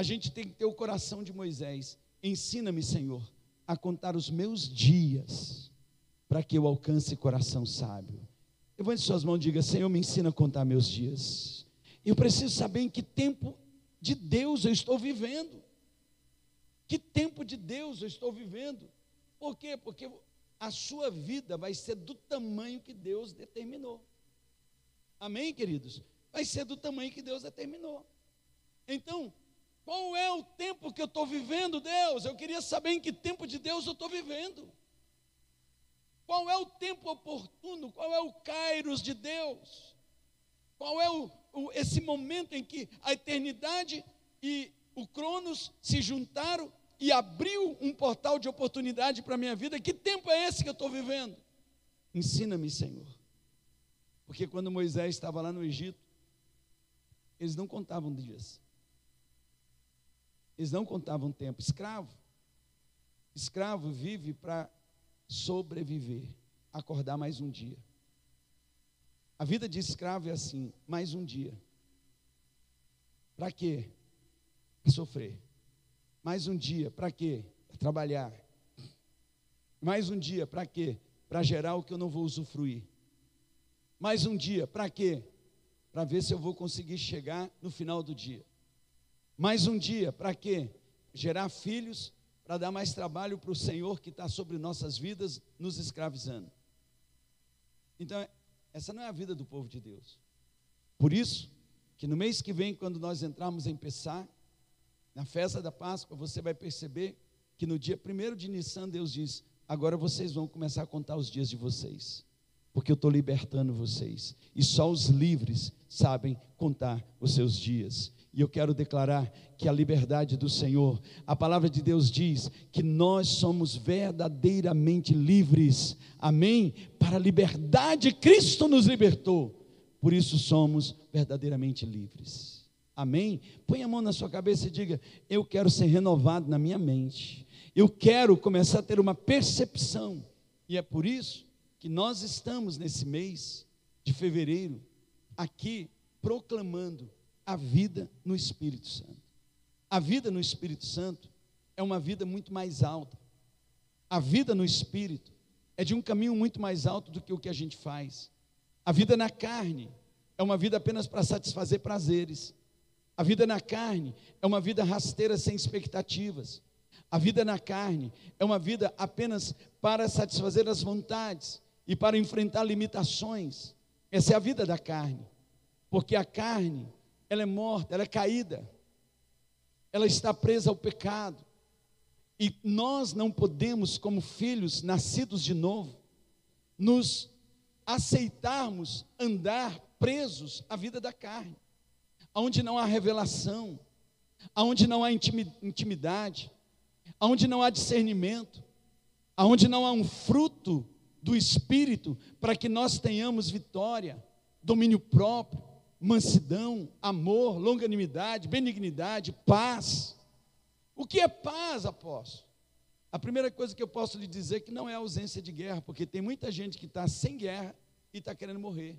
a gente tem que ter o coração de Moisés. Ensina-me, Senhor, a contar os meus dias, para que eu alcance coração sábio. Levante suas mãos e diga: Senhor, me ensina a contar meus dias. Eu preciso saber em que tempo de Deus eu estou vivendo. Que tempo de Deus eu estou vivendo? Por quê? Porque a sua vida vai ser do tamanho que Deus determinou. Amém, queridos? Vai ser do tamanho que Deus determinou. Então, qual é o tempo que eu estou vivendo, Deus? Eu queria saber em que tempo de Deus eu estou vivendo. Qual é o tempo oportuno? Qual é o kairos de Deus? Qual é o, o, esse momento em que a eternidade e o Cronos se juntaram e abriu um portal de oportunidade para a minha vida? Que tempo é esse que eu estou vivendo? Ensina-me, Senhor. Porque quando Moisés estava lá no Egito, eles não contavam dias. Eles não contavam tempo. Escravo. Escravo vive para sobreviver, acordar mais um dia. A vida de escravo é assim, mais um dia. Para quê? Para sofrer. Mais um dia, para quê? Para trabalhar. Mais um dia, para quê? Para gerar o que eu não vou usufruir. Mais um dia, para quê? Para ver se eu vou conseguir chegar no final do dia. Mais um dia, para quê? Gerar filhos para dar mais trabalho para o Senhor que está sobre nossas vidas, nos escravizando. Então, essa não é a vida do povo de Deus. Por isso, que no mês que vem, quando nós entrarmos em Pessá, na festa da Páscoa, você vai perceber que no dia 1 de Nissan, Deus diz: agora vocês vão começar a contar os dias de vocês, porque eu estou libertando vocês, e só os livres sabem contar os seus dias. E eu quero declarar que a liberdade do Senhor, a palavra de Deus diz que nós somos verdadeiramente livres, amém? Para a liberdade, Cristo nos libertou, por isso somos verdadeiramente livres, amém? Põe a mão na sua cabeça e diga: Eu quero ser renovado na minha mente, eu quero começar a ter uma percepção, e é por isso que nós estamos nesse mês de fevereiro, aqui, proclamando a vida no Espírito Santo. A vida no Espírito Santo é uma vida muito mais alta. A vida no Espírito é de um caminho muito mais alto do que o que a gente faz. A vida na carne é uma vida apenas para satisfazer prazeres. A vida na carne é uma vida rasteira sem expectativas. A vida na carne é uma vida apenas para satisfazer as vontades e para enfrentar limitações. Essa é a vida da carne. Porque a carne ela é morta, ela é caída, ela está presa ao pecado. E nós não podemos, como filhos nascidos de novo, nos aceitarmos andar presos à vida da carne, onde não há revelação, onde não há intimidade, onde não há discernimento, onde não há um fruto do Espírito para que nós tenhamos vitória, domínio próprio mansidão, amor, longanimidade, benignidade, paz. O que é paz, apóstolo? A primeira coisa que eu posso lhe dizer é que não é ausência de guerra, porque tem muita gente que está sem guerra e está querendo morrer.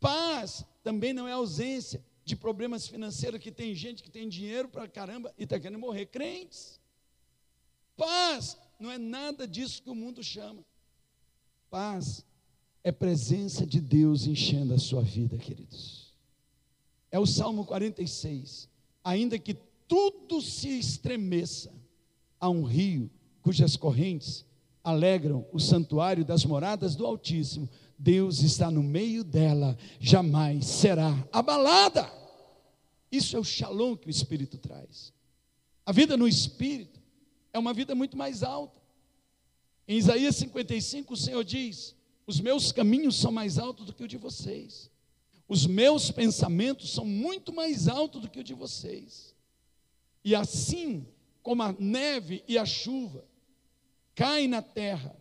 Paz também não é ausência de problemas financeiros, que tem gente que tem dinheiro para caramba e está querendo morrer. Crentes. Paz não é nada disso que o mundo chama. Paz é presença de Deus enchendo a sua vida, queridos. É o Salmo 46. Ainda que tudo se estremeça, há um rio cujas correntes alegram o santuário das moradas do Altíssimo. Deus está no meio dela, jamais será abalada. Isso é o shalom que o Espírito traz. A vida no Espírito é uma vida muito mais alta. Em Isaías 55, o Senhor diz: os meus caminhos são mais altos do que o de vocês. Os meus pensamentos são muito mais altos do que o de vocês. E assim como a neve e a chuva caem na terra,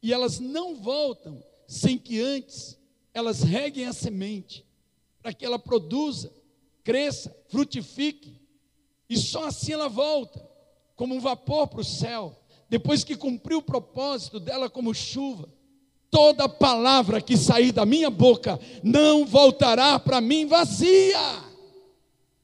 e elas não voltam sem que antes elas reguem a semente, para que ela produza, cresça, frutifique, e só assim ela volta, como um vapor para o céu, depois que cumpriu o propósito dela como chuva toda palavra que sair da minha boca não voltará para mim vazia.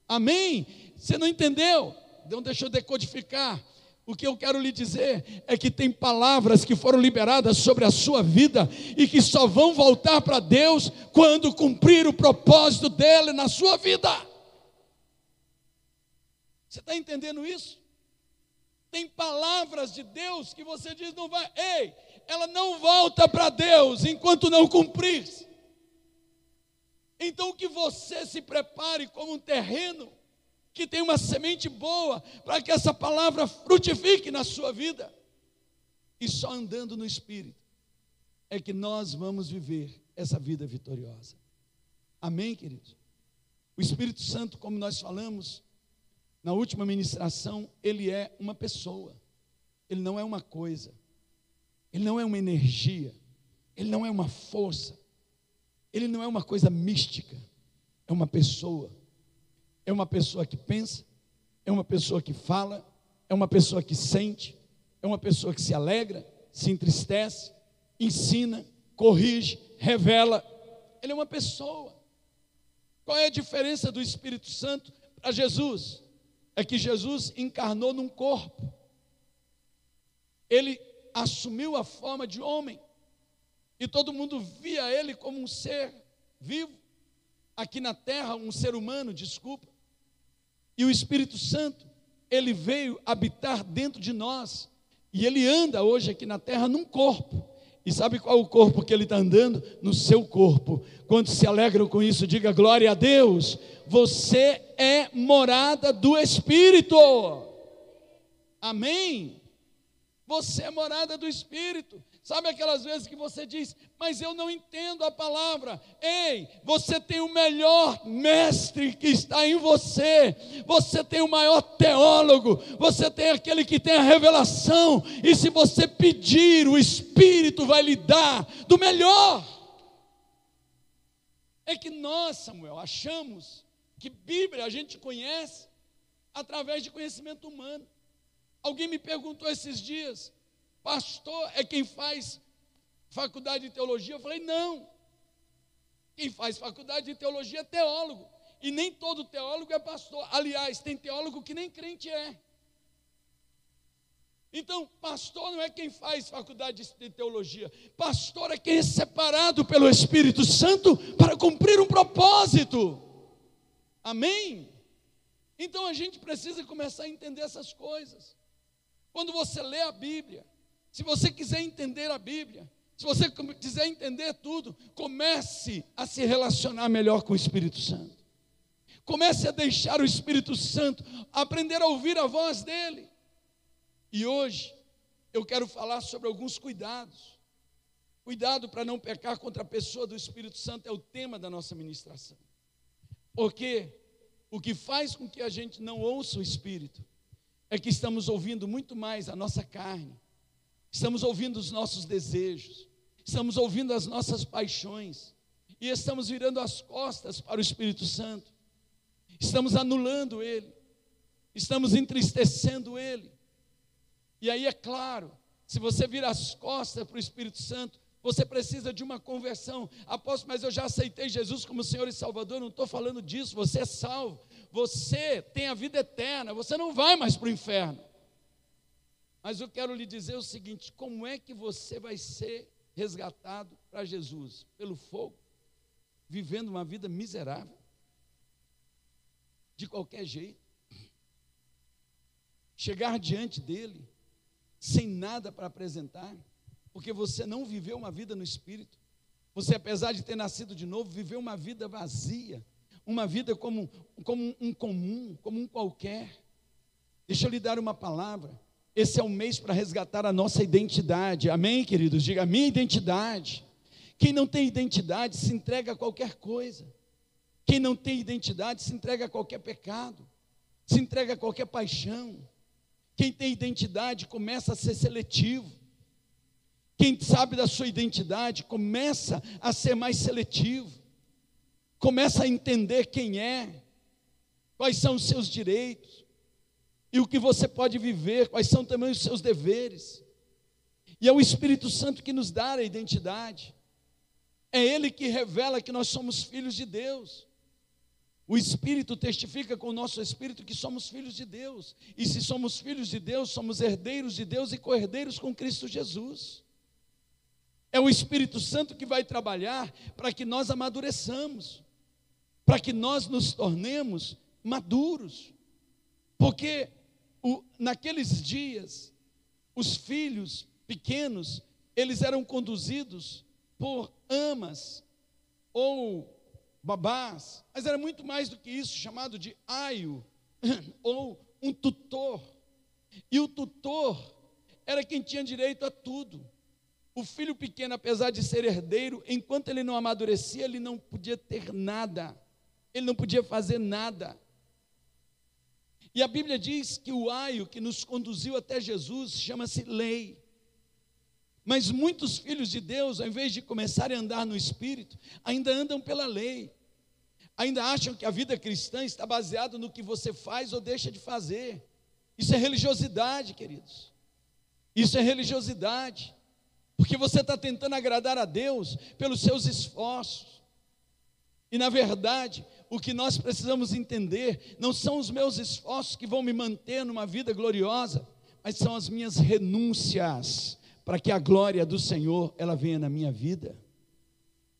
Amém? Você não entendeu? Então deixa eu decodificar. O que eu quero lhe dizer é que tem palavras que foram liberadas sobre a sua vida e que só vão voltar para Deus quando cumprir o propósito dele na sua vida. Você está entendendo isso? Tem palavras de Deus que você diz não vai, ei, ela não volta para Deus enquanto não cumprir. Então que você se prepare como um terreno que tem uma semente boa, para que essa palavra frutifique na sua vida. E só andando no Espírito é que nós vamos viver essa vida vitoriosa. Amém, queridos? O Espírito Santo, como nós falamos na última ministração, ele é uma pessoa, ele não é uma coisa, ele não é uma energia, ele não é uma força, ele não é uma coisa mística, é uma pessoa é uma pessoa que pensa, é uma pessoa que fala, é uma pessoa que sente, é uma pessoa que se alegra, se entristece, ensina, corrige, revela. Ele é uma pessoa. Qual é a diferença do Espírito Santo para Jesus? É que Jesus encarnou num corpo. Ele assumiu a forma de homem. E todo mundo via ele como um ser vivo. Aqui na terra, um ser humano, desculpa. E o Espírito Santo, ele veio habitar dentro de nós. E ele anda hoje aqui na terra num corpo. E sabe qual é o corpo que ele está andando? No seu corpo. Quando se alegram com isso, diga glória a Deus. Você é morada do Espírito. Amém? Você é morada do Espírito. Sabe aquelas vezes que você diz, mas eu não entendo a palavra. Ei, você tem o melhor mestre que está em você. Você tem o maior teólogo. Você tem aquele que tem a revelação. E se você pedir, o Espírito vai lhe dar do melhor. É que nós, Samuel, achamos que Bíblia a gente conhece através de conhecimento humano. Alguém me perguntou esses dias, pastor é quem faz faculdade de teologia? Eu falei, não. Quem faz faculdade de teologia é teólogo. E nem todo teólogo é pastor. Aliás, tem teólogo que nem crente é. Então, pastor não é quem faz faculdade de teologia. Pastor é quem é separado pelo Espírito Santo para cumprir um propósito. Amém? Então a gente precisa começar a entender essas coisas. Quando você lê a Bíblia, se você quiser entender a Bíblia, se você quiser entender tudo, comece a se relacionar melhor com o Espírito Santo. Comece a deixar o Espírito Santo aprender a ouvir a voz dele. E hoje eu quero falar sobre alguns cuidados. Cuidado para não pecar contra a pessoa do Espírito Santo é o tema da nossa ministração. Porque o que faz com que a gente não ouça o Espírito é que estamos ouvindo muito mais a nossa carne estamos ouvindo os nossos desejos, estamos ouvindo as nossas paixões, e estamos virando as costas para o Espírito Santo, estamos anulando Ele, estamos entristecendo Ele. E aí é claro, se você vira as costas para o Espírito Santo, você precisa de uma conversão. Apóstolo, mas eu já aceitei Jesus como Senhor e Salvador, não estou falando disso, você é salvo, você tem a vida eterna, você não vai mais para o inferno. Mas eu quero lhe dizer o seguinte: como é que você vai ser resgatado para Jesus? Pelo fogo, vivendo uma vida miserável, de qualquer jeito, chegar diante dele, sem nada para apresentar, porque você não viveu uma vida no Espírito, você, apesar de ter nascido de novo, viveu uma vida vazia, uma vida como, como um comum, como um qualquer. Deixa eu lhe dar uma palavra. Esse é o mês para resgatar a nossa identidade. Amém, queridos? Diga a minha identidade. Quem não tem identidade se entrega a qualquer coisa. Quem não tem identidade se entrega a qualquer pecado, se entrega a qualquer paixão. Quem tem identidade começa a ser seletivo. Quem sabe da sua identidade começa a ser mais seletivo. Começa a entender quem é, quais são os seus direitos e o que você pode viver, quais são também os seus deveres. E é o Espírito Santo que nos dá a identidade. É Ele que revela que nós somos filhos de Deus. O Espírito testifica com o nosso espírito que somos filhos de Deus. E se somos filhos de Deus, somos herdeiros de Deus e co-herdeiros com Cristo Jesus. É o Espírito Santo que vai trabalhar para que nós amadureçamos, para que nós nos tornemos maduros. Porque o, naqueles dias, os filhos pequenos, eles eram conduzidos por amas ou babás, mas era muito mais do que isso, chamado de aio, ou um tutor. E o tutor era quem tinha direito a tudo. O filho pequeno, apesar de ser herdeiro, enquanto ele não amadurecia, ele não podia ter nada, ele não podia fazer nada. E a Bíblia diz que o aio que nos conduziu até Jesus chama-se lei. Mas muitos filhos de Deus, ao invés de começarem a andar no Espírito, ainda andam pela lei. Ainda acham que a vida cristã está baseada no que você faz ou deixa de fazer. Isso é religiosidade, queridos. Isso é religiosidade. Porque você está tentando agradar a Deus pelos seus esforços. E na verdade, o que nós precisamos entender não são os meus esforços que vão me manter numa vida gloriosa, mas são as minhas renúncias para que a glória do Senhor ela venha na minha vida.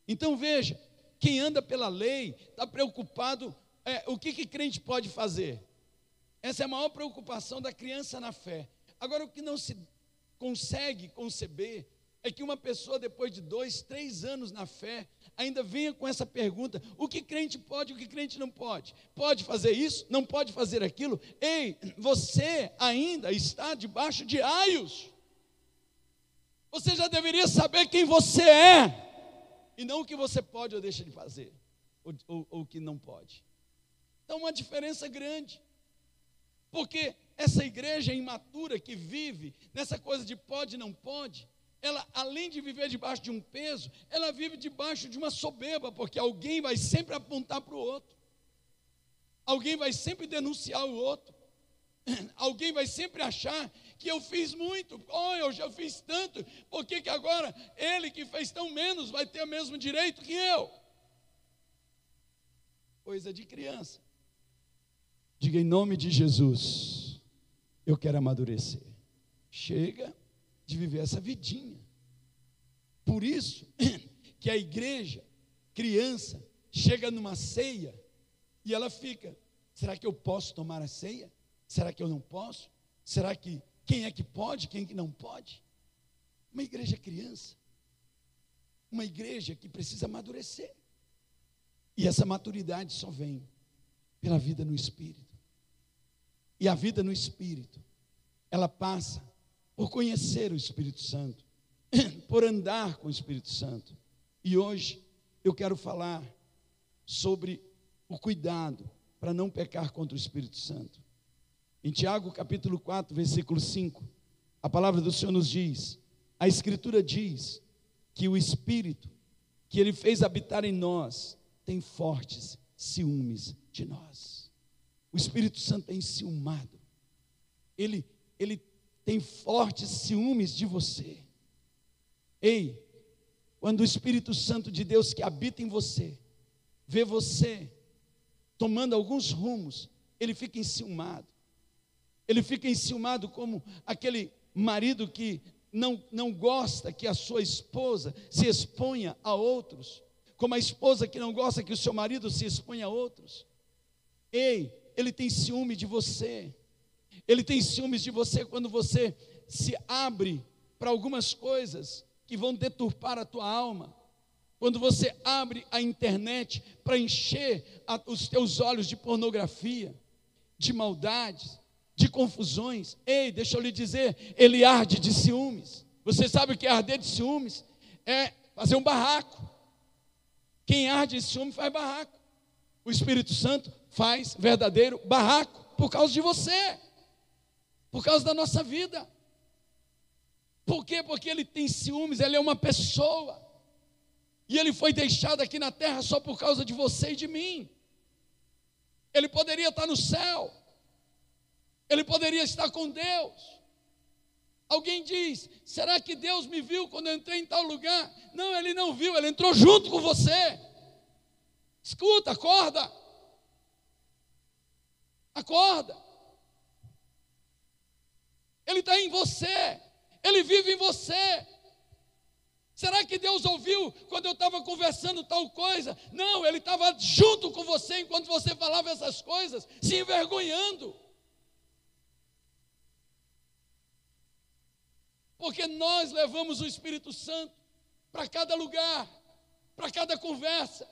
Então veja, quem anda pela lei está preocupado, é, o que, que crente pode fazer? Essa é a maior preocupação da criança na fé. Agora, o que não se consegue conceber é que uma pessoa, depois de dois, três anos na fé, ainda venha com essa pergunta: o que crente pode, o que crente não pode? Pode fazer isso? Não pode fazer aquilo? Ei, você ainda está debaixo de aios. Você já deveria saber quem você é, e não o que você pode ou deixa de fazer, ou, ou, o que não pode. Então, uma diferença grande, porque essa igreja imatura que vive nessa coisa de pode e não pode, ela, além de viver debaixo de um peso, ela vive debaixo de uma soberba, porque alguém vai sempre apontar para o outro, alguém vai sempre denunciar o outro, alguém vai sempre achar que eu fiz muito, oh, eu já fiz tanto, por que, que agora ele que fez tão menos vai ter o mesmo direito que eu? Coisa de criança. Diga em nome de Jesus, eu quero amadurecer. Chega de viver essa vidinha. Por isso que a igreja, criança, chega numa ceia e ela fica: será que eu posso tomar a ceia? Será que eu não posso? Será que quem é que pode, quem é que não pode? Uma igreja criança. Uma igreja que precisa amadurecer. E essa maturidade só vem pela vida no espírito. E a vida no espírito, ela passa por conhecer o Espírito Santo, por andar com o Espírito Santo. E hoje eu quero falar sobre o cuidado para não pecar contra o Espírito Santo. Em Tiago capítulo 4, versículo 5, a palavra do Senhor nos diz: a Escritura diz que o Espírito que Ele fez habitar em nós tem fortes ciúmes de nós. O Espírito Santo é enciumado. Ele, ele tem fortes ciúmes de você. Ei, quando o Espírito Santo de Deus que habita em você, vê você tomando alguns rumos, ele fica enciumado. Ele fica enciumado como aquele marido que não, não gosta que a sua esposa se exponha a outros, como a esposa que não gosta que o seu marido se exponha a outros. Ei, ele tem ciúme de você. Ele tem ciúmes de você quando você se abre para algumas coisas que vão deturpar a tua alma. Quando você abre a internet para encher a, os teus olhos de pornografia, de maldades, de confusões. Ei, deixa eu lhe dizer, ele arde de ciúmes. Você sabe o que é arder de ciúmes? É fazer um barraco. Quem arde de ciúme faz barraco. O Espírito Santo faz verdadeiro barraco por causa de você, por causa da nossa vida. Por quê? Porque ele tem ciúmes, ele é uma pessoa. E ele foi deixado aqui na terra só por causa de você e de mim. Ele poderia estar no céu, ele poderia estar com Deus. Alguém diz: será que Deus me viu quando eu entrei em tal lugar? Não, ele não viu, ele entrou junto com você. Escuta, acorda. Acorda. Ele está em você, ele vive em você. Será que Deus ouviu quando eu estava conversando tal coisa? Não, Ele estava junto com você enquanto você falava essas coisas, se envergonhando. Porque nós levamos o Espírito Santo para cada lugar, para cada conversa,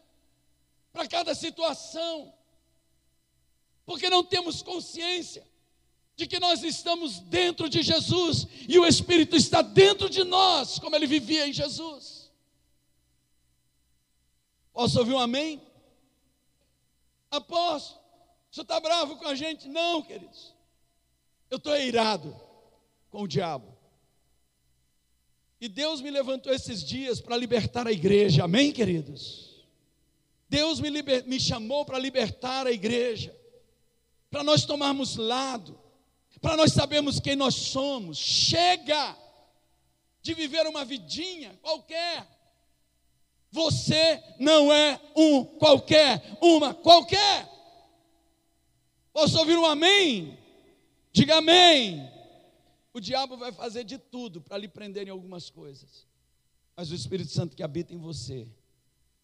para cada situação, porque não temos consciência de que nós estamos dentro de Jesus e o Espírito está dentro de nós, como ele vivia em Jesus. Posso ouvir um amém? Apóstolo, você está bravo com a gente? Não, queridos. Eu estou irado com o diabo. E Deus me levantou esses dias para libertar a igreja, amém, queridos? Deus me, liber, me chamou para libertar a igreja, para nós tomarmos lado, para nós sabermos quem nós somos. Chega de viver uma vidinha qualquer. Você não é um qualquer, uma qualquer. Posso ouvir um amém? Diga amém. O diabo vai fazer de tudo para lhe prender em algumas coisas. Mas o Espírito Santo que habita em você,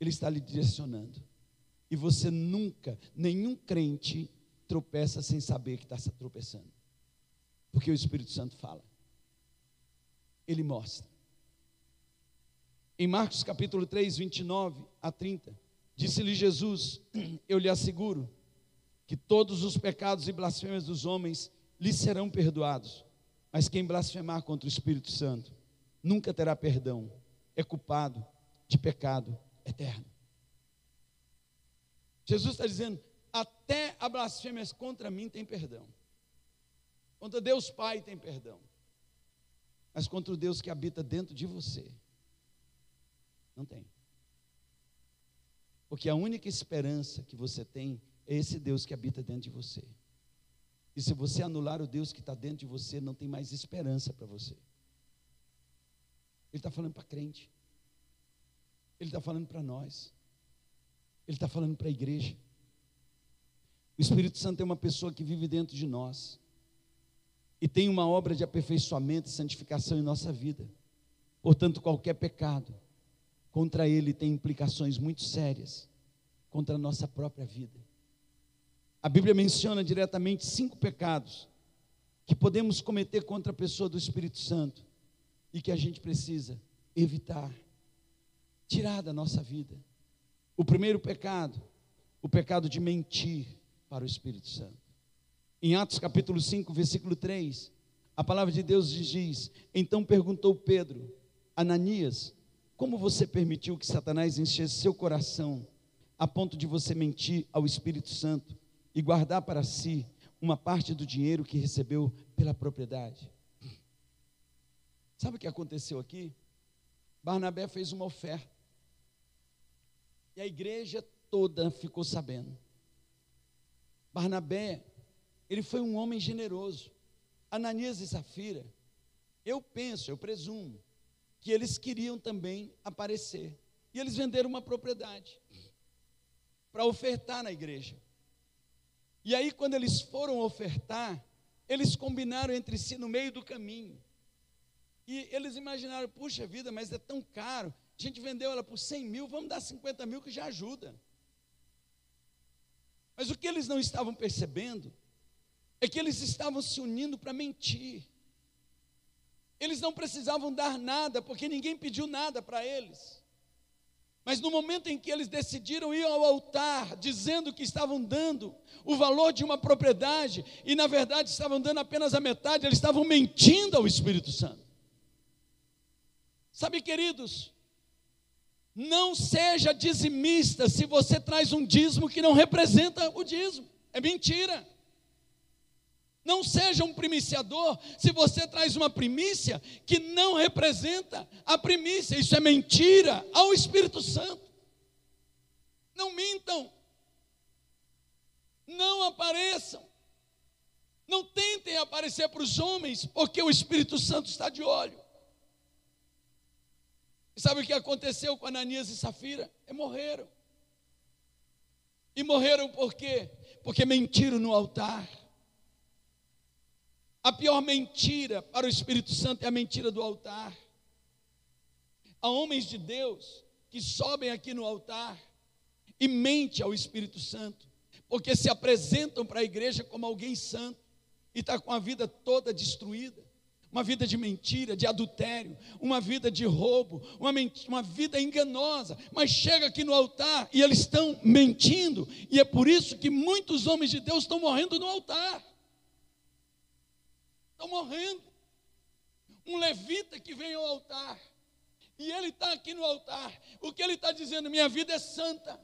ele está lhe direcionando. E você nunca, nenhum crente, tropeça sem saber que está tropeçando. Porque o Espírito Santo fala. Ele mostra. Em Marcos capítulo 3, 29 a 30, disse-lhe Jesus: Eu lhe asseguro que todos os pecados e blasfêmias dos homens lhe serão perdoados mas quem blasfemar contra o Espírito Santo nunca terá perdão, é culpado de pecado eterno. Jesus está dizendo: até a blasfêmia contra mim tem perdão, contra Deus Pai tem perdão, mas contra o Deus que habita dentro de você, não tem. Porque a única esperança que você tem é esse Deus que habita dentro de você. E se você anular o Deus que está dentro de você, não tem mais esperança para você. Ele está falando para crente. Ele está falando para nós. Ele está falando para a igreja. O Espírito Santo é uma pessoa que vive dentro de nós. E tem uma obra de aperfeiçoamento e santificação em nossa vida. Portanto, qualquer pecado contra ele tem implicações muito sérias contra a nossa própria vida. A Bíblia menciona diretamente cinco pecados que podemos cometer contra a pessoa do Espírito Santo e que a gente precisa evitar, tirar da nossa vida. O primeiro pecado, o pecado de mentir para o Espírito Santo. Em Atos capítulo 5, versículo 3, a palavra de Deus diz: Então perguntou Pedro, Ananias, como você permitiu que Satanás enchesse seu coração a ponto de você mentir ao Espírito Santo e guardar para si uma parte do dinheiro que recebeu pela propriedade. Sabe o que aconteceu aqui? Barnabé fez uma oferta. E a igreja toda ficou sabendo. Barnabé, ele foi um homem generoso. Ananias e Safira, eu penso, eu presumo, que eles queriam também aparecer. E eles venderam uma propriedade para ofertar na igreja. E aí, quando eles foram ofertar, eles combinaram entre si no meio do caminho. E eles imaginaram, puxa vida, mas é tão caro. A gente vendeu ela por 100 mil, vamos dar 50 mil que já ajuda. Mas o que eles não estavam percebendo é que eles estavam se unindo para mentir. Eles não precisavam dar nada, porque ninguém pediu nada para eles. Mas no momento em que eles decidiram ir ao altar, dizendo que estavam dando o valor de uma propriedade, e na verdade estavam dando apenas a metade, eles estavam mentindo ao Espírito Santo. Sabe, queridos, não seja dizimista se você traz um dízimo que não representa o dízimo, é mentira. Não seja um primiciador se você traz uma primícia que não representa a primícia. Isso é mentira ao Espírito Santo. Não mintam. Não apareçam. Não tentem aparecer para os homens, porque o Espírito Santo está de olho. E sabe o que aconteceu com Ananias e Safira? É morreram. E morreram por quê? porque mentiram no altar. A pior mentira para o Espírito Santo é a mentira do altar. Há homens de Deus que sobem aqui no altar e mente ao Espírito Santo, porque se apresentam para a igreja como alguém santo e está com a vida toda destruída uma vida de mentira, de adultério, uma vida de roubo, uma, uma vida enganosa, mas chega aqui no altar e eles estão mentindo, e é por isso que muitos homens de Deus estão morrendo no altar. Estão morrendo. Um levita que vem ao altar, e ele está aqui no altar, o que ele está dizendo? Minha vida é santa.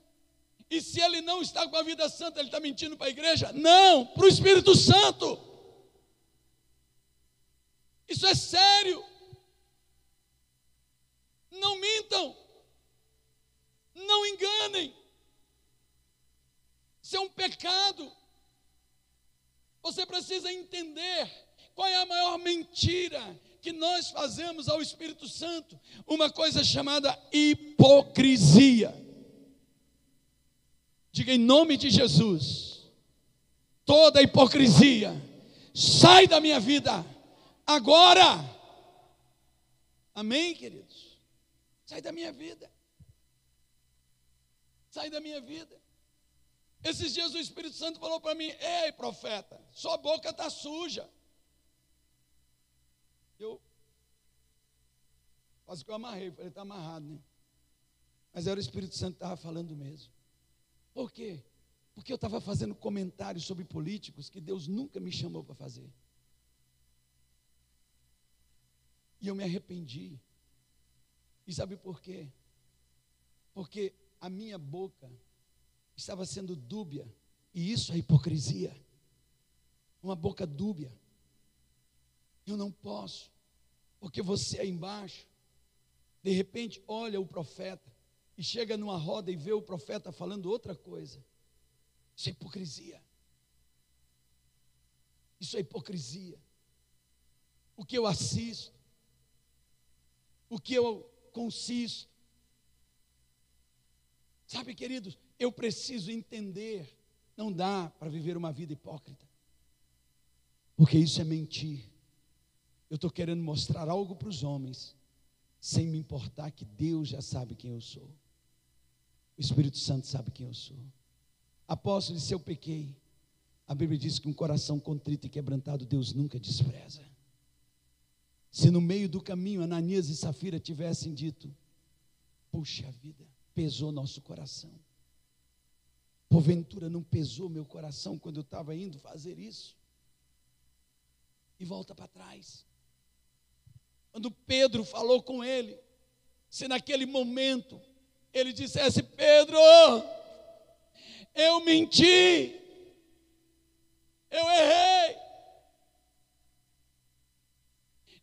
E se ele não está com a vida santa, ele está mentindo para a igreja? Não, para o Espírito Santo. Isso é sério. Não mintam. Não enganem. Isso é um pecado. Você precisa entender qual é a maior mentira que nós fazemos ao Espírito Santo, uma coisa chamada hipocrisia. Diga em nome de Jesus, toda hipocrisia, sai da minha vida agora. Amém, queridos? Sai da minha vida. Sai da minha vida. Esses dias o Espírito Santo falou para mim: Ei, profeta, sua boca está suja. Eu quase que eu amarrei, falei: Está amarrado, né? Mas era o Espírito Santo que estava falando mesmo. Por quê? Porque eu estava fazendo comentários sobre políticos que Deus nunca me chamou para fazer. E eu me arrependi. E sabe por quê? Porque a minha boca estava sendo dúbia, e isso é hipocrisia. Uma boca dúbia. Eu não posso, porque você aí embaixo, de repente olha o profeta e chega numa roda e vê o profeta falando outra coisa. Isso é hipocrisia. Isso é hipocrisia. O que eu assisto, o que eu consisto. Sabe, queridos, eu preciso entender, não dá para viver uma vida hipócrita, porque isso é mentir. Eu estou querendo mostrar algo para os homens, sem me importar que Deus já sabe quem eu sou, o Espírito Santo sabe quem eu sou. Apóstolo, se eu pequei, a Bíblia diz que um coração contrito e quebrantado Deus nunca despreza. Se no meio do caminho Ananias e Safira tivessem dito: Puxa vida, pesou nosso coração. Porventura não pesou meu coração quando eu estava indo fazer isso? E volta para trás. Quando Pedro falou com ele, se naquele momento ele dissesse: Pedro, eu menti, eu errei,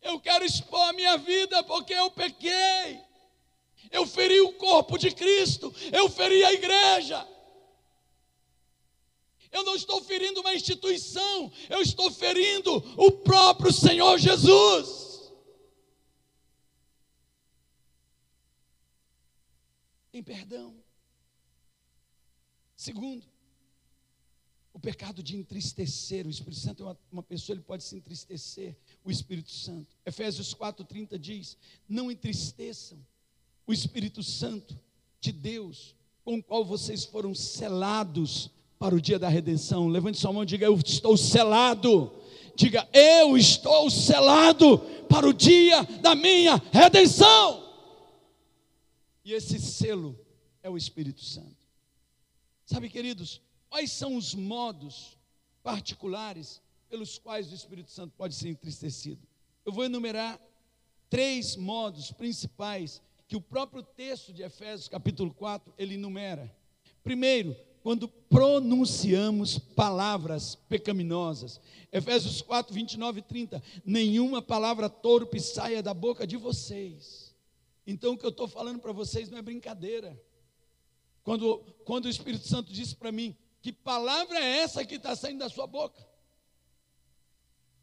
eu quero expor a minha vida porque eu pequei. Eu feri o corpo de Cristo, eu feri a igreja. Eu não estou ferindo uma instituição, eu estou ferindo o próprio Senhor Jesus. Em perdão. Segundo, o pecado de entristecer o Espírito Santo é uma, uma pessoa, ele pode se entristecer o Espírito Santo. Efésios 4,30 diz: Não entristeçam o Espírito Santo de Deus, com o qual vocês foram selados para o dia da redenção. Levante sua mão e diga: Eu estou selado. Diga: Eu estou selado para o dia da minha redenção. E esse selo é o Espírito Santo. Sabe, queridos, Quais são os modos particulares pelos quais o Espírito Santo pode ser entristecido? Eu vou enumerar três modos principais que o próprio texto de Efésios, capítulo 4, ele enumera. Primeiro, quando pronunciamos palavras pecaminosas. Efésios 4, 29 e 30. Nenhuma palavra torpe saia da boca de vocês. Então, o que eu estou falando para vocês não é brincadeira. Quando, quando o Espírito Santo disse para mim, que palavra é essa que está saindo da sua boca?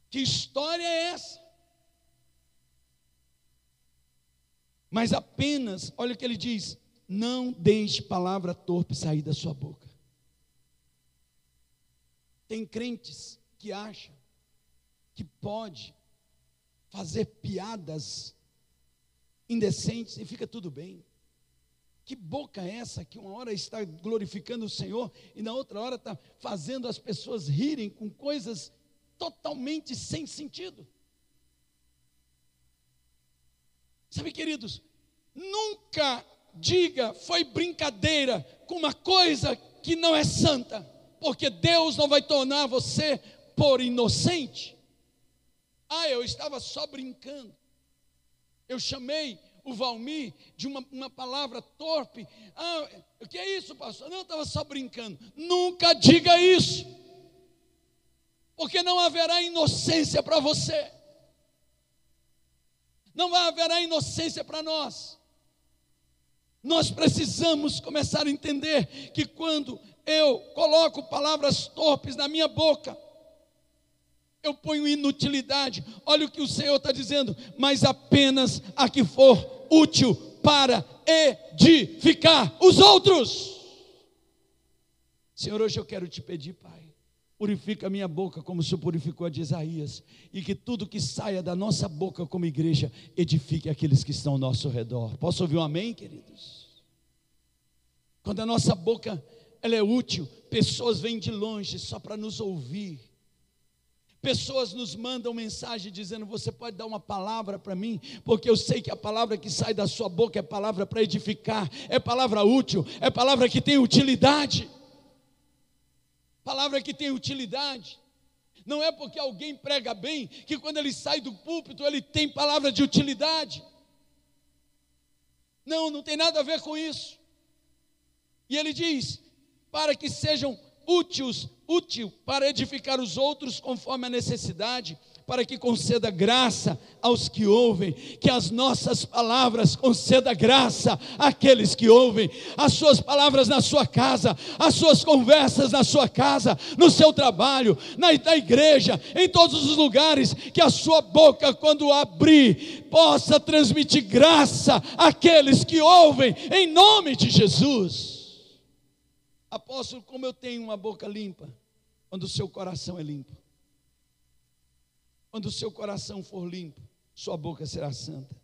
Que história é essa? Mas apenas, olha o que ele diz: não deixe palavra torpe sair da sua boca. Tem crentes que acham que pode fazer piadas indecentes e fica tudo bem. Que boca é essa que uma hora está glorificando o Senhor e na outra hora está fazendo as pessoas rirem com coisas totalmente sem sentido? Sabe, queridos, nunca diga foi brincadeira com uma coisa que não é santa, porque Deus não vai tornar você por inocente. Ah, eu estava só brincando. Eu chamei o Valmir de uma, uma palavra torpe. Ah, o que é isso, pastor? Não, eu estava só brincando. Nunca diga isso, porque não haverá inocência para você, não haverá inocência para nós. Nós precisamos começar a entender que quando eu coloco palavras torpes na minha boca, eu ponho inutilidade. Olha o que o Senhor está dizendo, mas apenas a que for útil para edificar os outros. Senhor, hoje eu quero te pedir, Pai, purifica a minha boca como o Senhor purificou a de Isaías, e que tudo que saia da nossa boca como igreja edifique aqueles que estão ao nosso redor. Posso ouvir um amém, queridos? Quando a nossa boca ela é útil, pessoas vêm de longe só para nos ouvir Pessoas nos mandam mensagem dizendo: Você pode dar uma palavra para mim, porque eu sei que a palavra que sai da sua boca é palavra para edificar, é palavra útil, é palavra que tem utilidade. Palavra que tem utilidade. Não é porque alguém prega bem que quando ele sai do púlpito ele tem palavra de utilidade. Não, não tem nada a ver com isso. E ele diz: para que sejam úteis útil para edificar os outros conforme a necessidade, para que conceda graça aos que ouvem, que as nossas palavras conceda graça àqueles que ouvem, as suas palavras na sua casa, as suas conversas na sua casa, no seu trabalho, na, na igreja, em todos os lugares, que a sua boca, quando abrir, possa transmitir graça àqueles que ouvem, em nome de Jesus. Apóstolo, como eu tenho uma boca limpa? Quando o seu coração é limpo. Quando o seu coração for limpo, sua boca será santa.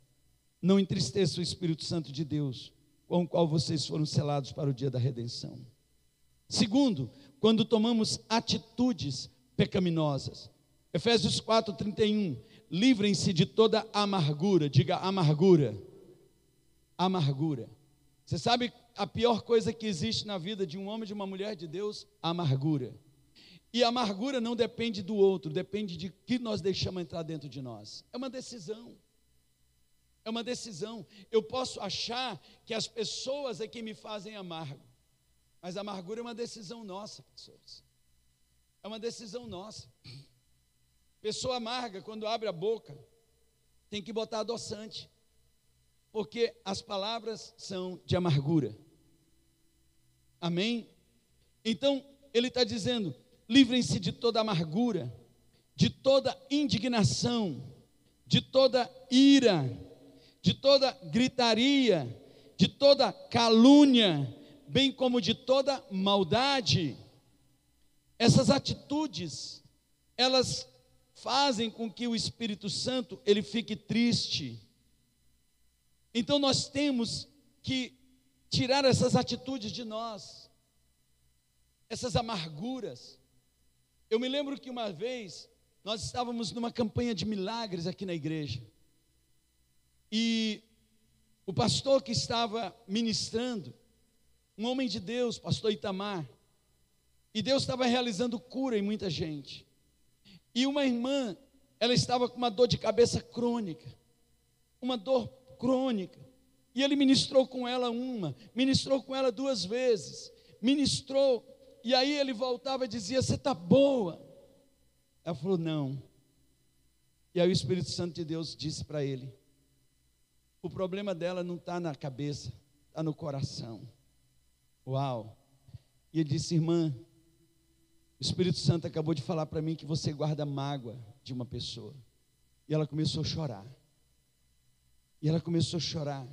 Não entristeça o Espírito Santo de Deus, com o qual vocês foram selados para o dia da redenção. Segundo, quando tomamos atitudes pecaminosas. Efésios 4:31. Livrem-se de toda amargura, diga amargura. Amargura. Você sabe a pior coisa que existe na vida de um homem e de uma mulher de Deus? A amargura. E a amargura não depende do outro, depende de que nós deixamos entrar dentro de nós. É uma decisão. É uma decisão. Eu posso achar que as pessoas é que me fazem amargo, mas a amargura é uma decisão nossa, pessoas. É uma decisão nossa. Pessoa amarga, quando abre a boca, tem que botar adoçante, porque as palavras são de amargura. Amém? Então, ele está dizendo: livrem-se de toda amargura, de toda indignação, de toda ira, de toda gritaria, de toda calúnia, bem como de toda maldade. Essas atitudes, elas fazem com que o Espírito Santo ele fique triste. Então nós temos que tirar essas atitudes de nós, essas amarguras. Eu me lembro que uma vez nós estávamos numa campanha de milagres aqui na igreja. E o pastor que estava ministrando, um homem de Deus, pastor Itamar, e Deus estava realizando cura em muita gente. E uma irmã, ela estava com uma dor de cabeça crônica, uma dor crônica. E ele ministrou com ela uma, ministrou com ela duas vezes, ministrou, e aí ele voltava e dizia: Você está boa? Ela falou: Não. E aí o Espírito Santo de Deus disse para ele: O problema dela não está na cabeça, está no coração. Uau! E ele disse: Irmã, o Espírito Santo acabou de falar para mim que você guarda mágoa de uma pessoa. E ela começou a chorar. E ela começou a chorar.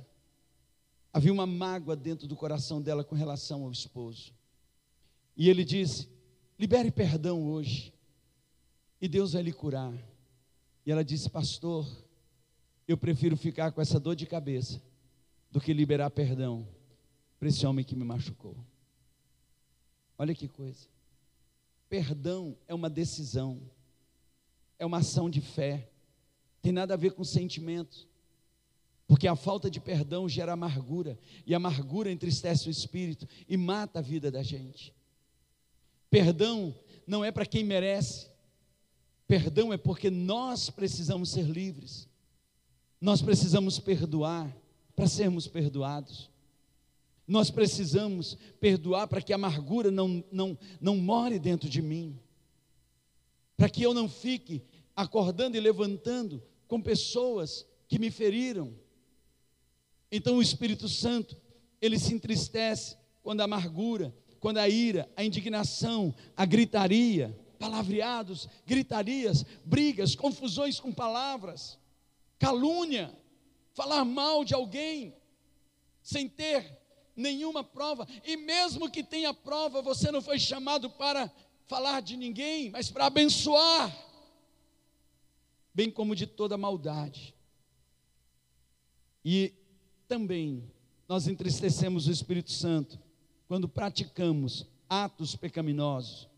Havia uma mágoa dentro do coração dela com relação ao esposo. E ele disse: libere perdão hoje, e Deus vai lhe curar. E ela disse: Pastor, eu prefiro ficar com essa dor de cabeça do que liberar perdão para esse homem que me machucou. Olha que coisa. Perdão é uma decisão, é uma ação de fé, tem nada a ver com sentimento, porque a falta de perdão gera amargura, e amargura entristece o espírito e mata a vida da gente. Perdão não é para quem merece, perdão é porque nós precisamos ser livres, nós precisamos perdoar para sermos perdoados. Nós precisamos perdoar para que a amargura não, não, não more dentro de mim, para que eu não fique acordando e levantando com pessoas que me feriram. Então o Espírito Santo, ele se entristece quando a amargura, quando a ira, a indignação, a gritaria, palavreados, gritarias, brigas, confusões com palavras, calúnia, falar mal de alguém, sem ter nenhuma prova, e mesmo que tenha prova, você não foi chamado para falar de ninguém, mas para abençoar, bem como de toda maldade. E também nós entristecemos o Espírito Santo quando praticamos atos pecaminosos.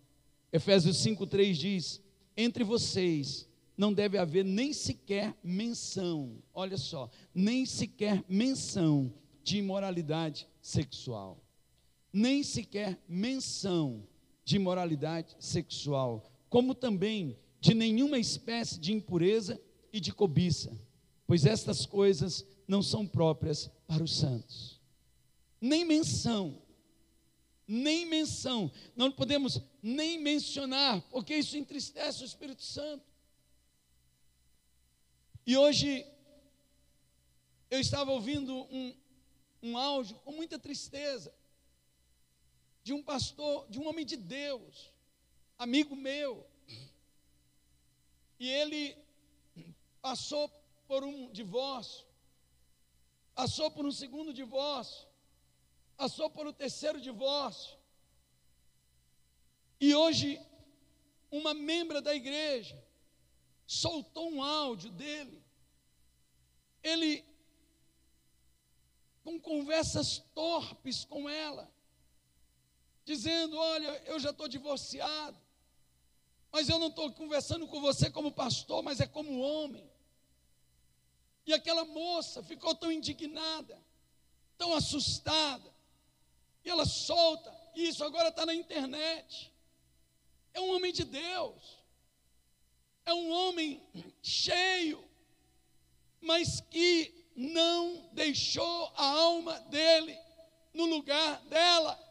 Efésios 5:3 diz: "Entre vocês não deve haver nem sequer menção, olha só, nem sequer menção de imoralidade sexual. Nem sequer menção de imoralidade sexual, como também de nenhuma espécie de impureza e de cobiça, pois estas coisas não são próprias para os santos. Nem menção, nem menção, não podemos nem mencionar, porque isso entristece o Espírito Santo. E hoje eu estava ouvindo um, um áudio com muita tristeza de um pastor, de um homem de Deus, amigo meu. E ele passou por um divórcio, passou por um segundo divórcio, passou por um terceiro divórcio. E hoje, uma membra da igreja soltou um áudio dele. Ele com conversas torpes com ela, dizendo: Olha, eu já estou divorciado, mas eu não estou conversando com você como pastor, mas é como homem. E aquela moça ficou tão indignada, tão assustada, e ela solta, e isso agora está na internet. É um homem de Deus, é um homem cheio, mas que não deixou a alma dele no lugar dela.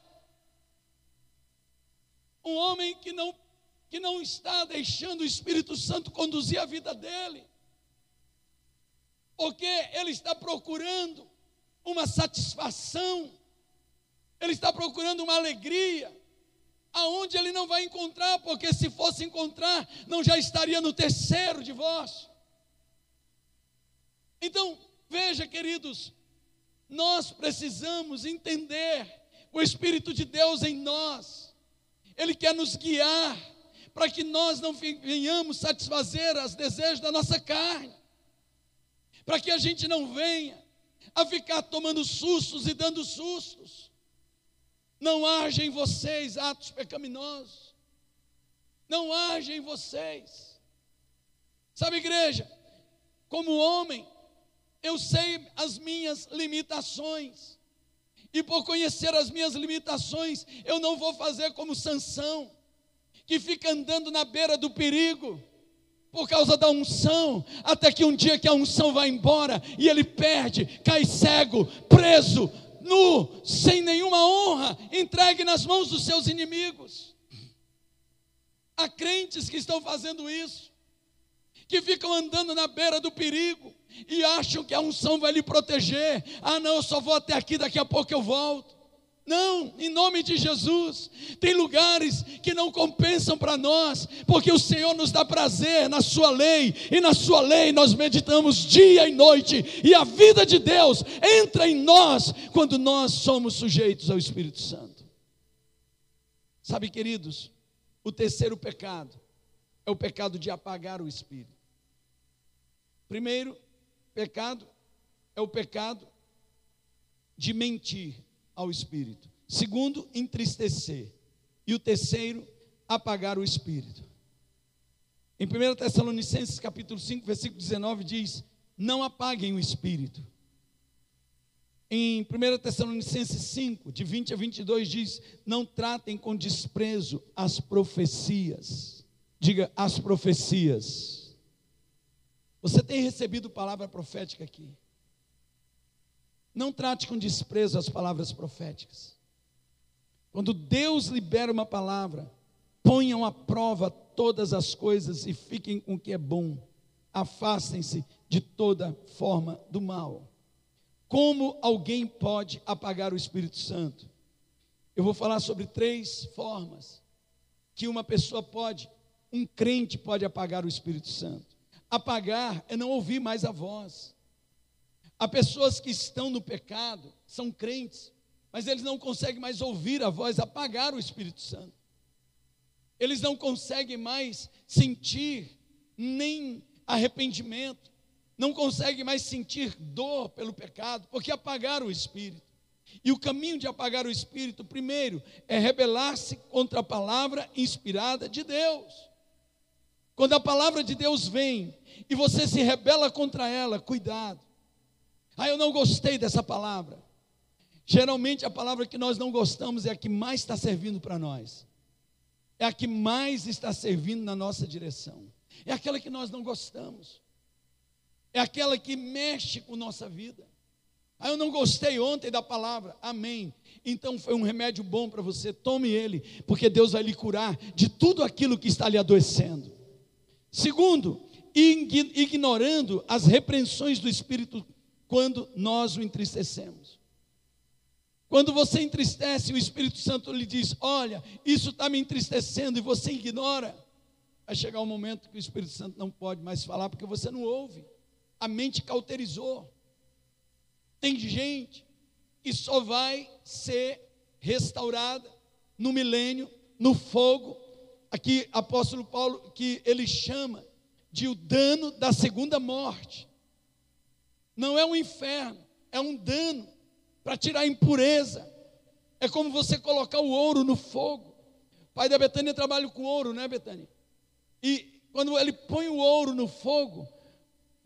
Um homem que não, que não está deixando o Espírito Santo conduzir a vida dele, porque ele está procurando uma satisfação, ele está procurando uma alegria, aonde ele não vai encontrar, porque se fosse encontrar, não já estaria no terceiro divórcio. Então, Veja, queridos, nós precisamos entender o Espírito de Deus em nós. Ele quer nos guiar para que nós não venhamos satisfazer os desejos da nossa carne, para que a gente não venha a ficar tomando sustos e dando sustos. Não haja em vocês atos pecaminosos. Não haja em vocês. Sabe, igreja, como homem, eu sei as minhas limitações. E por conhecer as minhas limitações, eu não vou fazer como Sansão, que fica andando na beira do perigo por causa da unção, até que um dia que a unção vai embora e ele perde, cai cego, preso, nu, sem nenhuma honra, entregue nas mãos dos seus inimigos. Há crentes que estão fazendo isso, que ficam andando na beira do perigo, e acham que a unção vai lhe proteger. Ah, não, eu só vou até aqui, daqui a pouco eu volto. Não, em nome de Jesus. Tem lugares que não compensam para nós, porque o Senhor nos dá prazer na Sua lei, e na Sua lei nós meditamos dia e noite, e a vida de Deus entra em nós quando nós somos sujeitos ao Espírito Santo. Sabe, queridos, o terceiro pecado é o pecado de apagar o espírito. Primeiro pecado é o pecado de mentir ao espírito. Segundo, entristecer. E o terceiro, apagar o espírito. Em 1 Tessalonicenses capítulo 5, versículo 19 diz: "Não apaguem o espírito". Em 1 Tessalonicenses 5, de 20 a 22 diz: "Não tratem com desprezo as profecias". Diga as profecias. Você tem recebido palavra profética aqui? Não trate com desprezo as palavras proféticas. Quando Deus libera uma palavra, ponham à prova todas as coisas e fiquem com o que é bom. Afastem-se de toda forma do mal. Como alguém pode apagar o Espírito Santo? Eu vou falar sobre três formas que uma pessoa pode, um crente pode apagar o Espírito Santo. Apagar é não ouvir mais a voz. Há pessoas que estão no pecado, são crentes, mas eles não conseguem mais ouvir a voz, apagar o Espírito Santo. Eles não conseguem mais sentir nem arrependimento, não conseguem mais sentir dor pelo pecado, porque apagaram o Espírito. E o caminho de apagar o Espírito, primeiro, é rebelar-se contra a palavra inspirada de Deus. Quando a palavra de Deus vem e você se rebela contra ela, cuidado, ah, eu não gostei dessa palavra. Geralmente a palavra que nós não gostamos é a que mais está servindo para nós. É a que mais está servindo na nossa direção. É aquela que nós não gostamos. É aquela que mexe com nossa vida. Ah, eu não gostei ontem da palavra. Amém. Então foi um remédio bom para você. Tome ele, porque Deus vai lhe curar de tudo aquilo que está lhe adoecendo. Segundo, ignorando as repreensões do Espírito quando nós o entristecemos. Quando você entristece, o Espírito Santo lhe diz: Olha, isso está me entristecendo, e você ignora. Vai chegar um momento que o Espírito Santo não pode mais falar, porque você não ouve. A mente cauterizou. Tem gente que só vai ser restaurada no milênio, no fogo. Aqui, apóstolo Paulo, que ele chama de o dano da segunda morte. Não é um inferno, é um dano para tirar a impureza. É como você colocar o ouro no fogo. Pai da Betânia trabalha com ouro, né, Betânia? E quando ele põe o ouro no fogo,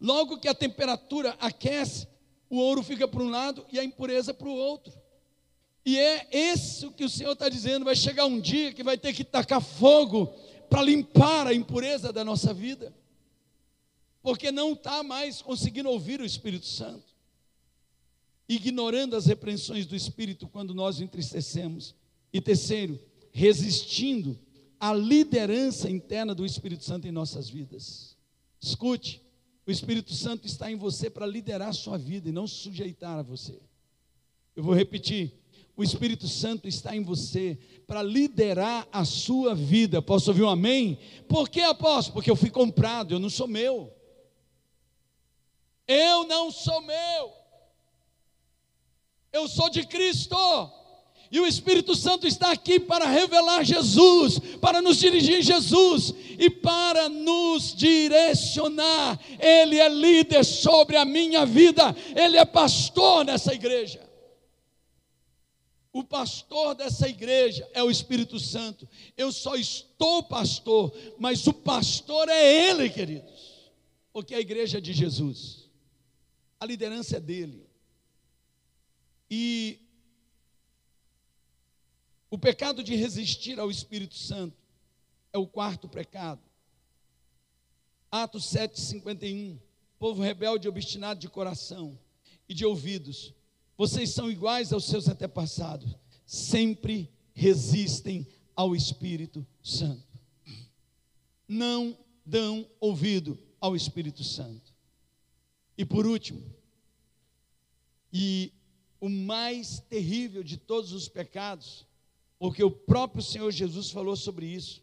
logo que a temperatura aquece, o ouro fica para um lado e a impureza para o outro. E é isso que o Senhor está dizendo: vai chegar um dia que vai ter que tacar fogo para limpar a impureza da nossa vida porque não está mais conseguindo ouvir o Espírito Santo, ignorando as repreensões do Espírito quando nós entristecemos. E terceiro, resistindo à liderança interna do Espírito Santo em nossas vidas. Escute, o Espírito Santo está em você para liderar a sua vida e não sujeitar a você. Eu vou repetir. O Espírito Santo está em você para liderar a sua vida. Posso ouvir um amém? Por que apóstolo? Porque eu fui comprado, eu não sou meu. Eu não sou meu. Eu sou de Cristo. E o Espírito Santo está aqui para revelar Jesus, para nos dirigir Jesus e para nos direcionar. Ele é líder sobre a minha vida, ele é pastor nessa igreja. O pastor dessa igreja é o Espírito Santo. Eu só estou pastor, mas o pastor é ele, queridos, porque a igreja é de Jesus a liderança é dele. E o pecado de resistir ao Espírito Santo é o quarto pecado. Atos 7,51. Povo rebelde e obstinado de coração e de ouvidos, vocês são iguais aos seus antepassados, sempre resistem ao Espírito Santo. Não dão ouvido ao Espírito Santo. E por último, e o mais terrível de todos os pecados, porque o próprio Senhor Jesus falou sobre isso,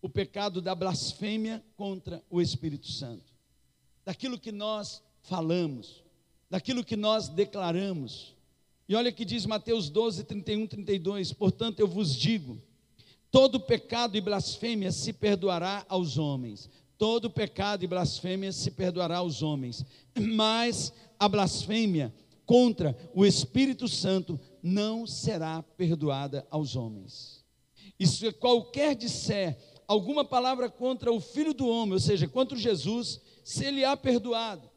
o pecado da blasfêmia contra o Espírito Santo. Daquilo que nós falamos, daquilo que nós declaramos. E olha que diz Mateus 12, 31, 32: Portanto, eu vos digo, todo pecado e blasfêmia se perdoará aos homens. Todo pecado e blasfêmia se perdoará aos homens, mas a blasfêmia contra o Espírito Santo não será perdoada aos homens. Isso é qualquer disser alguma palavra contra o Filho do Homem, ou seja, contra Jesus, se ele há perdoado.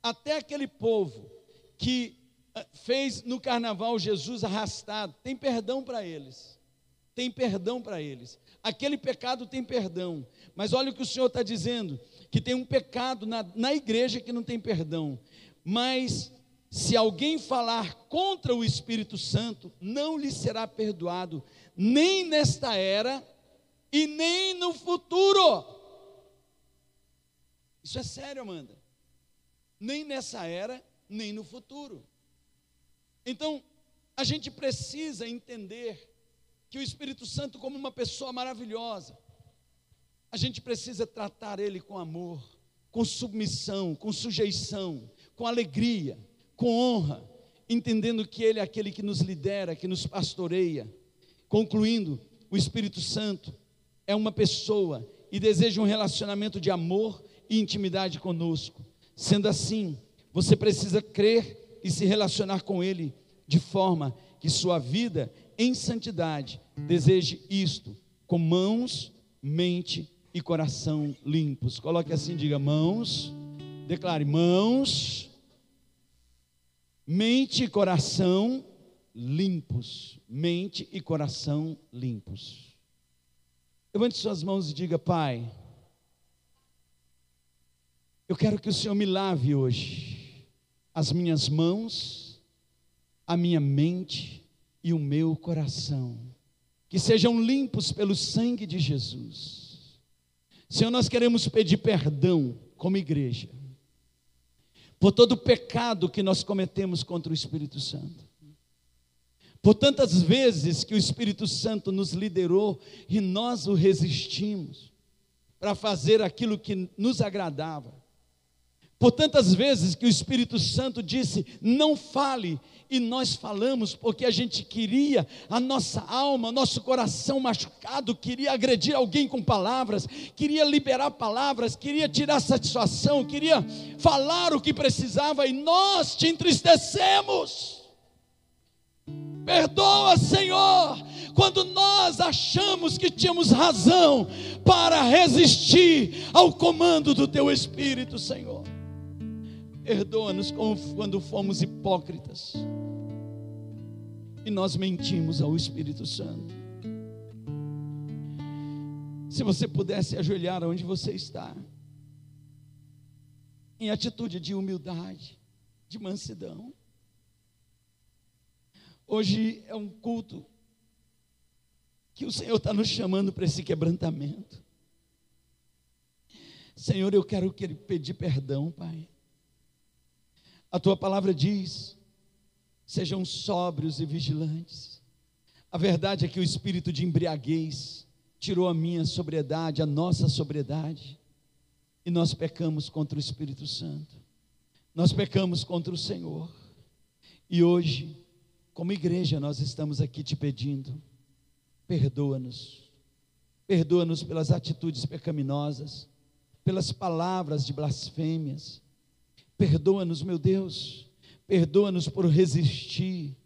Até aquele povo que eh, fez no carnaval Jesus arrastado, tem perdão para eles. Tem perdão para eles. Aquele pecado tem perdão. Mas olha o que o Senhor está dizendo: que tem um pecado na, na igreja que não tem perdão. Mas se alguém falar contra o Espírito Santo, não lhe será perdoado, nem nesta era e nem no futuro. Isso é sério, Amanda. Nem nessa era, nem no futuro. Então, a gente precisa entender que o Espírito Santo, como uma pessoa maravilhosa, a gente precisa tratar ele com amor, com submissão, com sujeição, com alegria, com honra, entendendo que ele é aquele que nos lidera, que nos pastoreia. Concluindo, o Espírito Santo é uma pessoa e deseja um relacionamento de amor e intimidade conosco. Sendo assim, você precisa crer e se relacionar com ele de forma que sua vida em santidade deseje isto, com mãos, mente e coração limpos. Coloque assim, diga mãos, declare mãos, mente e coração limpos. Mente e coração limpos. Levante suas mãos e diga, Pai, eu quero que o Senhor me lave hoje as minhas mãos, a minha mente e o meu coração, que sejam limpos pelo sangue de Jesus. Senhor, nós queremos pedir perdão como igreja, por todo o pecado que nós cometemos contra o Espírito Santo. Por tantas vezes que o Espírito Santo nos liderou e nós o resistimos para fazer aquilo que nos agradava. Por tantas vezes que o Espírito Santo disse: não fale, e nós falamos porque a gente queria, a nossa alma, nosso coração machucado, queria agredir alguém com palavras, queria liberar palavras, queria tirar satisfação, queria falar o que precisava e nós te entristecemos. Perdoa, Senhor, quando nós achamos que tínhamos razão para resistir ao comando do Teu Espírito, Senhor. Perdoa-nos quando fomos hipócritas e nós mentimos ao Espírito Santo. Se você pudesse ajoelhar onde você está, em atitude de humildade, de mansidão. Hoje é um culto que o Senhor está nos chamando para esse quebrantamento. Senhor, eu quero que Ele pedir perdão, Pai. A tua palavra diz: sejam sóbrios e vigilantes. A verdade é que o espírito de embriaguez tirou a minha sobriedade, a nossa sobriedade, e nós pecamos contra o Espírito Santo, nós pecamos contra o Senhor, e hoje, como igreja, nós estamos aqui te pedindo, perdoa-nos, perdoa-nos pelas atitudes pecaminosas, pelas palavras de blasfêmias, Perdoa-nos, meu Deus. Perdoa-nos por resistir.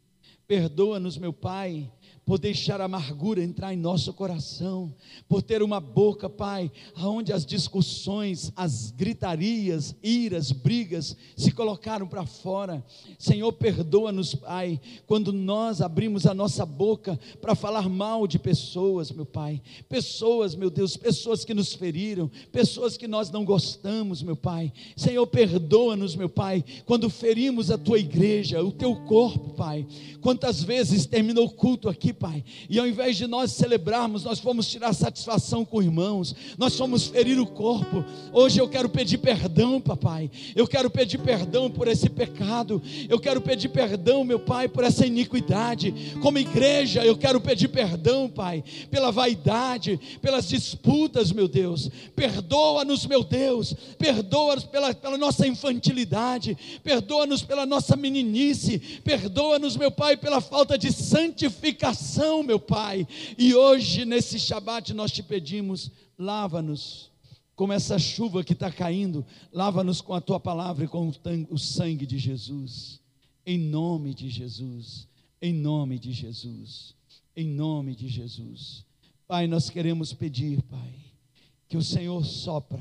Perdoa-nos, meu Pai, por deixar a amargura entrar em nosso coração, por ter uma boca, Pai, aonde as discussões, as gritarias, iras, brigas se colocaram para fora. Senhor, perdoa-nos, Pai, quando nós abrimos a nossa boca para falar mal de pessoas, meu Pai. Pessoas, meu Deus, pessoas que nos feriram, pessoas que nós não gostamos, meu Pai. Senhor, perdoa-nos, meu Pai, quando ferimos a tua igreja, o teu corpo, Pai. Quantas vezes terminou o culto aqui, Pai. E ao invés de nós celebrarmos, nós fomos tirar satisfação com irmãos, nós fomos ferir o corpo. Hoje eu quero pedir perdão, papai. Eu quero pedir perdão por esse pecado. Eu quero pedir perdão, meu Pai, por essa iniquidade. Como igreja, eu quero pedir perdão, Pai, pela vaidade, pelas disputas, meu Deus. Perdoa-nos, meu Deus. Perdoa-nos pela, pela nossa infantilidade. Perdoa-nos pela nossa meninice. Perdoa-nos, meu Pai, pela falta de santificação coração, meu Pai. E hoje, nesse Shabat, nós te pedimos: lava-nos, como essa chuva que está caindo, lava-nos com a tua palavra e com o sangue de Jesus. Em nome de Jesus, em nome de Jesus, em nome de Jesus. Pai, nós queremos pedir, Pai, que o Senhor sopra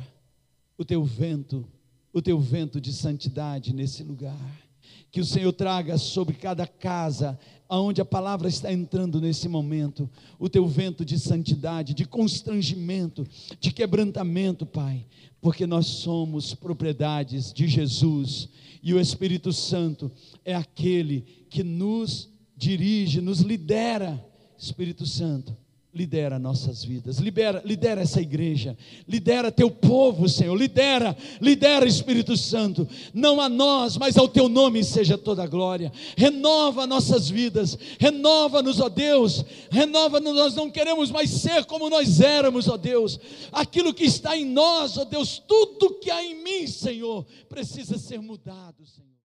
o teu vento, o teu vento de santidade nesse lugar. Que o Senhor traga sobre cada casa aonde a palavra está entrando nesse momento, o teu vento de santidade, de constrangimento, de quebrantamento, Pai, porque nós somos propriedades de Jesus. E o Espírito Santo é aquele que nos dirige, nos lidera. Espírito Santo, lidera nossas vidas, libera, lidera essa igreja, lidera teu povo, Senhor, lidera, lidera Espírito Santo, não a nós, mas ao teu nome seja toda a glória, renova nossas vidas, renova-nos, ó Deus, renova-nos, nós não queremos mais ser como nós éramos, ó Deus, aquilo que está em nós, ó Deus, tudo que há em mim, Senhor, precisa ser mudado, Senhor.